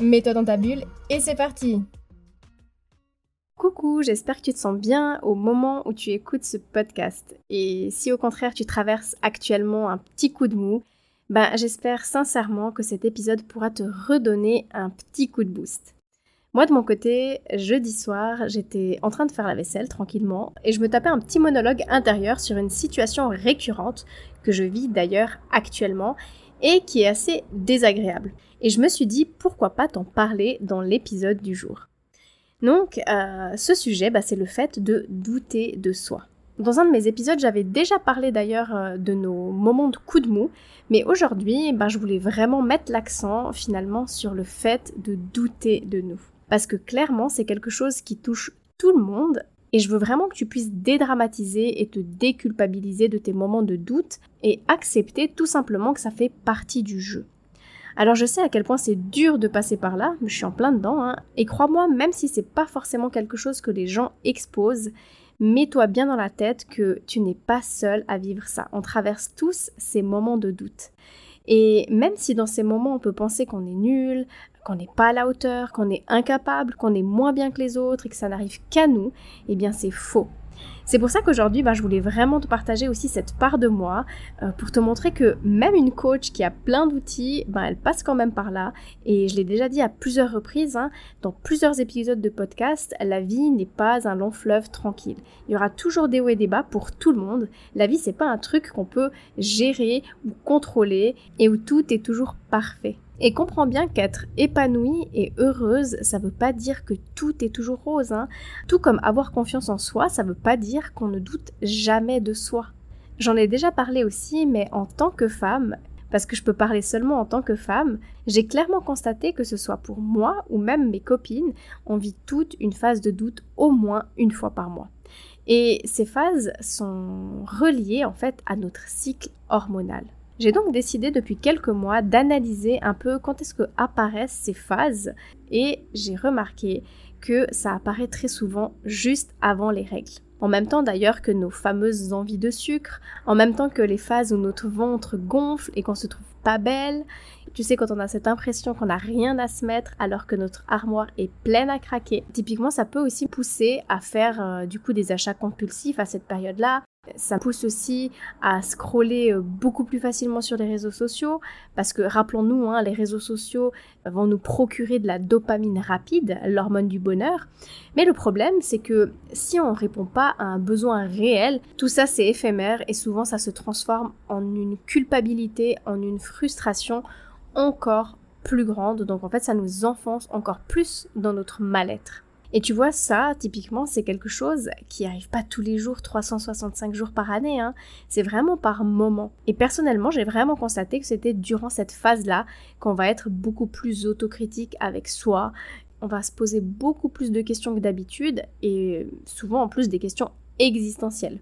Mets-toi dans ta bulle et c'est parti Coucou, j'espère que tu te sens bien au moment où tu écoutes ce podcast. Et si au contraire tu traverses actuellement un petit coup de mou, ben j'espère sincèrement que cet épisode pourra te redonner un petit coup de boost. Moi de mon côté, jeudi soir, j'étais en train de faire la vaisselle tranquillement et je me tapais un petit monologue intérieur sur une situation récurrente que je vis d'ailleurs actuellement et qui est assez désagréable. Et je me suis dit pourquoi pas t'en parler dans l'épisode du jour. Donc euh, ce sujet, bah, c'est le fait de douter de soi. Dans un de mes épisodes, j'avais déjà parlé d'ailleurs euh, de nos moments de coup de mou, mais aujourd'hui, bah, je voulais vraiment mettre l'accent finalement sur le fait de douter de nous parce que clairement c'est quelque chose qui touche tout le monde et je veux vraiment que tu puisses dédramatiser et te déculpabiliser de tes moments de doute et accepter tout simplement que ça fait partie du jeu. Alors je sais à quel point c'est dur de passer par là, je suis en plein dedans, hein, et crois-moi, même si c'est pas forcément quelque chose que les gens exposent, mets-toi bien dans la tête que tu n'es pas seul à vivre ça. On traverse tous ces moments de doute. Et même si dans ces moments on peut penser qu'on est nul, qu'on n'est pas à la hauteur, qu'on est incapable, qu'on est moins bien que les autres et que ça n'arrive qu'à nous, eh bien c'est faux. C'est pour ça qu'aujourd'hui, bah, je voulais vraiment te partager aussi cette part de moi euh, pour te montrer que même une coach qui a plein d'outils, bah, elle passe quand même par là. Et je l'ai déjà dit à plusieurs reprises, hein, dans plusieurs épisodes de podcast, la vie n'est pas un long fleuve tranquille. Il y aura toujours des hauts et des bas pour tout le monde. La vie, c'est pas un truc qu'on peut gérer ou contrôler et où tout est toujours parfait. Et comprends bien qu'être épanouie et heureuse, ça veut pas dire que tout est toujours rose. Hein. Tout comme avoir confiance en soi, ça veut pas dire qu'on ne doute jamais de soi. J'en ai déjà parlé aussi, mais en tant que femme, parce que je peux parler seulement en tant que femme, j'ai clairement constaté que ce soit pour moi ou même mes copines, on vit toute une phase de doute au moins une fois par mois. Et ces phases sont reliées en fait à notre cycle hormonal. J'ai donc décidé depuis quelques mois d'analyser un peu quand est-ce que apparaissent ces phases et j'ai remarqué que ça apparaît très souvent juste avant les règles. En même temps d'ailleurs que nos fameuses envies de sucre, en même temps que les phases où notre ventre gonfle et qu'on se trouve pas belle. Tu sais, quand on a cette impression qu'on n'a rien à se mettre alors que notre armoire est pleine à craquer. Typiquement, ça peut aussi pousser à faire euh, du coup des achats compulsifs à cette période-là, ça pousse aussi à scroller euh, beaucoup plus facilement sur les réseaux sociaux parce que rappelons-nous, hein, les réseaux sociaux vont nous procurer de la dopamine rapide, l'hormone du bonheur. Mais le problème, c'est que si on ne répond pas à un besoin réel, tout ça c'est éphémère et souvent ça se transforme en une culpabilité, en une frustration encore plus grande. Donc en fait, ça nous enfonce encore plus dans notre mal-être. Et tu vois, ça, typiquement, c'est quelque chose qui arrive pas tous les jours, 365 jours par année, hein. c'est vraiment par moment. Et personnellement, j'ai vraiment constaté que c'était durant cette phase-là qu'on va être beaucoup plus autocritique avec soi, on va se poser beaucoup plus de questions que d'habitude, et souvent en plus des questions existentielles.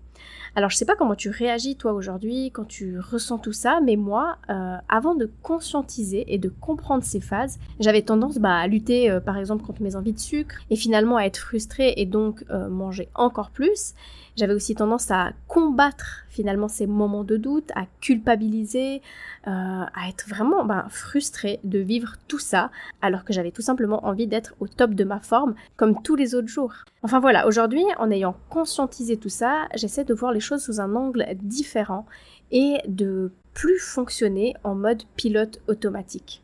Alors je sais pas comment tu réagis toi aujourd'hui quand tu ressens tout ça, mais moi, euh, avant de conscientiser et de comprendre ces phases, j'avais tendance bah, à lutter euh, par exemple contre mes envies de sucre et finalement à être frustrée et donc euh, manger encore plus. J'avais aussi tendance à combattre finalement ces moments de doute, à culpabiliser, à être vraiment ben, frustrée de vivre tout ça alors que j'avais tout simplement envie d'être au top de ma forme comme tous les autres jours. Enfin voilà, aujourd'hui en ayant conscientisé tout ça, j'essaie de voir les choses sous un angle différent et de plus fonctionner en mode pilote automatique.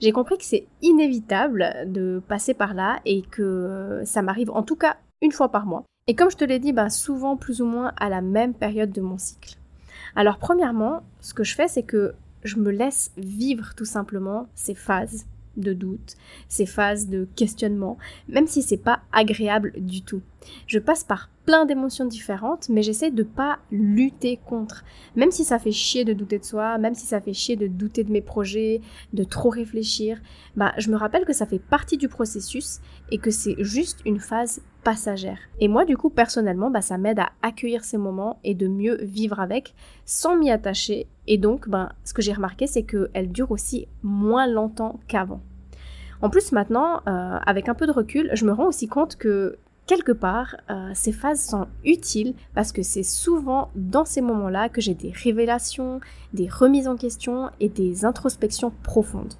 J'ai compris que c'est inévitable de passer par là et que ça m'arrive en tout cas une fois par mois. Et comme je te l'ai dit, bah, souvent plus ou moins à la même période de mon cycle. Alors premièrement, ce que je fais, c'est que je me laisse vivre tout simplement ces phases de doute, ces phases de questionnement, même si c'est pas agréable du tout. Je passe par plein d'émotions différentes, mais j'essaie de pas lutter contre. Même si ça fait chier de douter de soi, même si ça fait chier de douter de mes projets, de trop réfléchir, bah je me rappelle que ça fait partie du processus et que c'est juste une phase Et moi du coup personnellement, bah ça m'aide à accueillir ces moments et de mieux vivre avec sans m'y attacher et donc bah, ce que j'ai remarqué c'est qu'elle dure aussi moins longtemps qu'avant. En plus maintenant, euh, avec un peu de recul, je me rends aussi compte que quelque part, euh, ces phases sont utiles parce que c'est souvent dans ces moments-là que j'ai des révélations, des remises en question et des introspections profondes.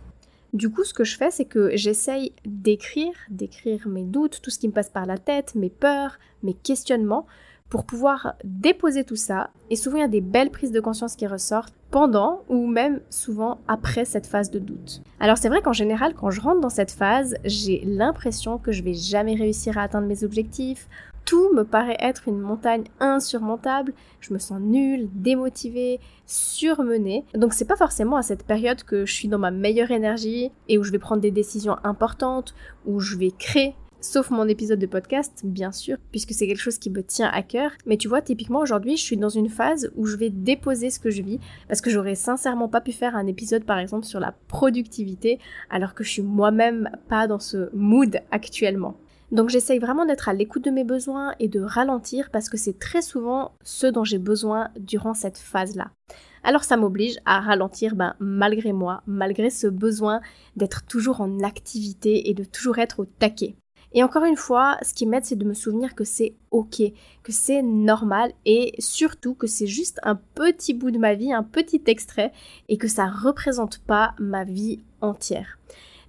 Du coup, ce que je fais, c'est que j'essaye d'écrire, d'écrire mes doutes, tout ce qui me passe par la tête, mes peurs, mes questionnements, pour pouvoir déposer tout ça. Et souvent, il y a des belles prises de conscience qui ressortent pendant ou même souvent après cette phase de doute. Alors c'est vrai qu'en général, quand je rentre dans cette phase, j'ai l'impression que je vais jamais réussir à atteindre mes objectifs. Tout me paraît être une montagne insurmontable. Je me sens nulle, démotivée, surmenée. Donc c'est pas forcément à cette période que je suis dans ma meilleure énergie et où je vais prendre des décisions importantes, où je vais créer sauf mon épisode de podcast, bien sûr, puisque c'est quelque chose qui me tient à cœur. Mais tu vois, typiquement aujourd'hui, je suis dans une phase où je vais déposer ce que je vis, parce que j'aurais sincèrement pas pu faire un épisode, par exemple, sur la productivité, alors que je suis moi-même pas dans ce mood actuellement. Donc j'essaye vraiment d'être à l'écoute de mes besoins et de ralentir parce que c'est très souvent ce dont j'ai besoin durant cette phase-là. Alors ça m'oblige à ralentir ben, malgré moi, malgré ce besoin d'être toujours en activité et de toujours être au taquet. Et encore une fois, ce qui m'aide, c'est de me souvenir que c'est ok, que c'est normal et surtout que c'est juste un petit bout de ma vie, un petit extrait et que ça représente pas ma vie entière.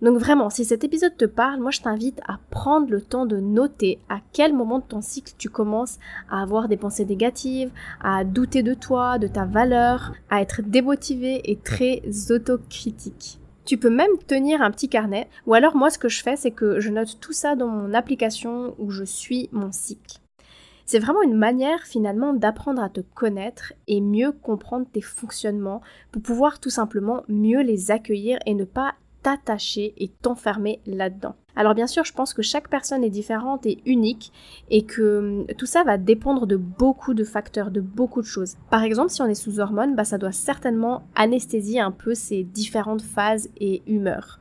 Donc vraiment, si cet épisode te parle, moi je t'invite à prendre le temps de noter à quel moment de ton cycle tu commences à avoir des pensées négatives, à douter de toi, de ta valeur, à être démotivé et très autocritique. Tu peux même tenir un petit carnet, ou alors moi ce que je fais c'est que je note tout ça dans mon application où je suis mon cycle. C'est vraiment une manière finalement d'apprendre à te connaître et mieux comprendre tes fonctionnements pour pouvoir tout simplement mieux les accueillir et ne pas t'attacher et t'enfermer là-dedans. Alors bien sûr, je pense que chaque personne est différente et unique et que hum, tout ça va dépendre de beaucoup de facteurs, de beaucoup de choses. Par exemple, si on est sous hormones, bah, ça doit certainement anesthésier un peu ces différentes phases et humeurs.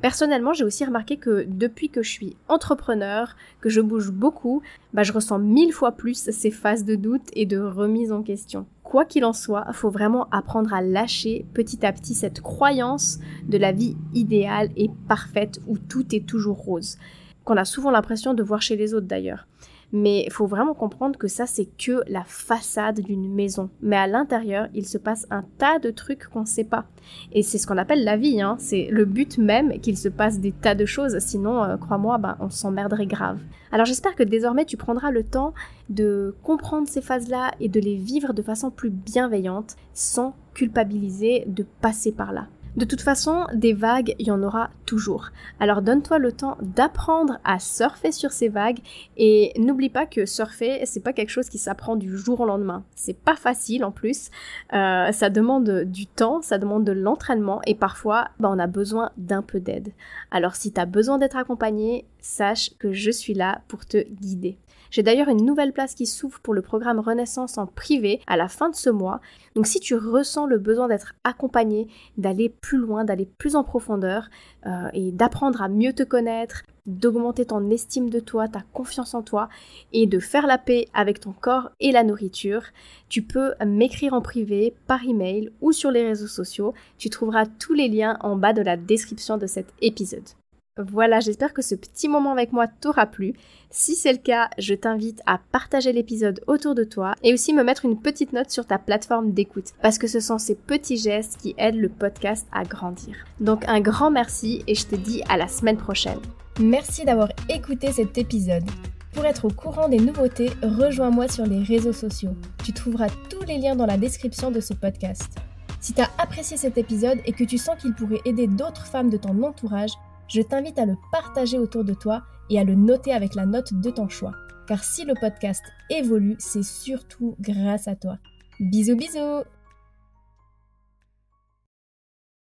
Personnellement, j'ai aussi remarqué que depuis que je suis entrepreneur, que je bouge beaucoup, bah, je ressens mille fois plus ces phases de doute et de remise en question. Quoi qu'il en soit, faut vraiment apprendre à lâcher petit à petit cette croyance de la vie idéale et parfaite où tout est toujours rose, qu'on a souvent l'impression de voir chez les autres d'ailleurs. Mais il faut vraiment comprendre que ça, c'est que la façade d'une maison. Mais à l'intérieur, il se passe un tas de trucs qu'on ne sait pas. Et c'est ce qu'on appelle la vie. Hein. C'est le but même qu'il se passe des tas de choses. Sinon, euh, crois-moi, ben, on s'emmerderait grave. Alors j'espère que désormais, tu prendras le temps de comprendre ces phases-là et de les vivre de façon plus bienveillante, sans culpabiliser de passer par là. De toute façon, des vagues, il y en aura toujours. Alors donne-toi le temps d'apprendre à surfer sur ces vagues et n'oublie pas que surfer, c'est pas quelque chose qui s'apprend du jour au lendemain. C'est pas facile en plus. Euh, ça demande du temps, ça demande de l'entraînement et parfois, bah, on a besoin d'un peu d'aide. Alors si tu as besoin d'être accompagné, sache que je suis là pour te guider. J'ai d'ailleurs une nouvelle place qui s'ouvre pour le programme Renaissance en privé à la fin de ce mois. Donc si tu ressens le besoin d'être accompagné, d'aller plus loin, d'aller plus en profondeur euh, et d'apprendre à mieux te connaître, d'augmenter ton estime de toi, ta confiance en toi et de faire la paix avec ton corps et la nourriture, tu peux m'écrire en privé, par email ou sur les réseaux sociaux. Tu trouveras tous les liens en bas de la description de cet épisode. Voilà, j'espère que ce petit moment avec moi t'aura plu. Si c'est le cas, je t'invite à partager l'épisode autour de toi et aussi me mettre une petite note sur ta plateforme d'écoute parce que ce sont ces petits gestes qui aident le podcast à grandir. Donc un grand merci et je te dis à la semaine prochaine. Merci d'avoir écouté cet épisode. Pour être au courant des nouveautés, rejoins-moi sur les réseaux sociaux. Tu trouveras tous les liens dans la description de ce podcast. Si tu as apprécié cet épisode et que tu sens qu'il pourrait aider d'autres femmes de ton entourage, je t'invite à le partager autour de toi et à le noter avec la note de ton choix. Car si le podcast évolue, c'est surtout grâce à toi. Bisous bisous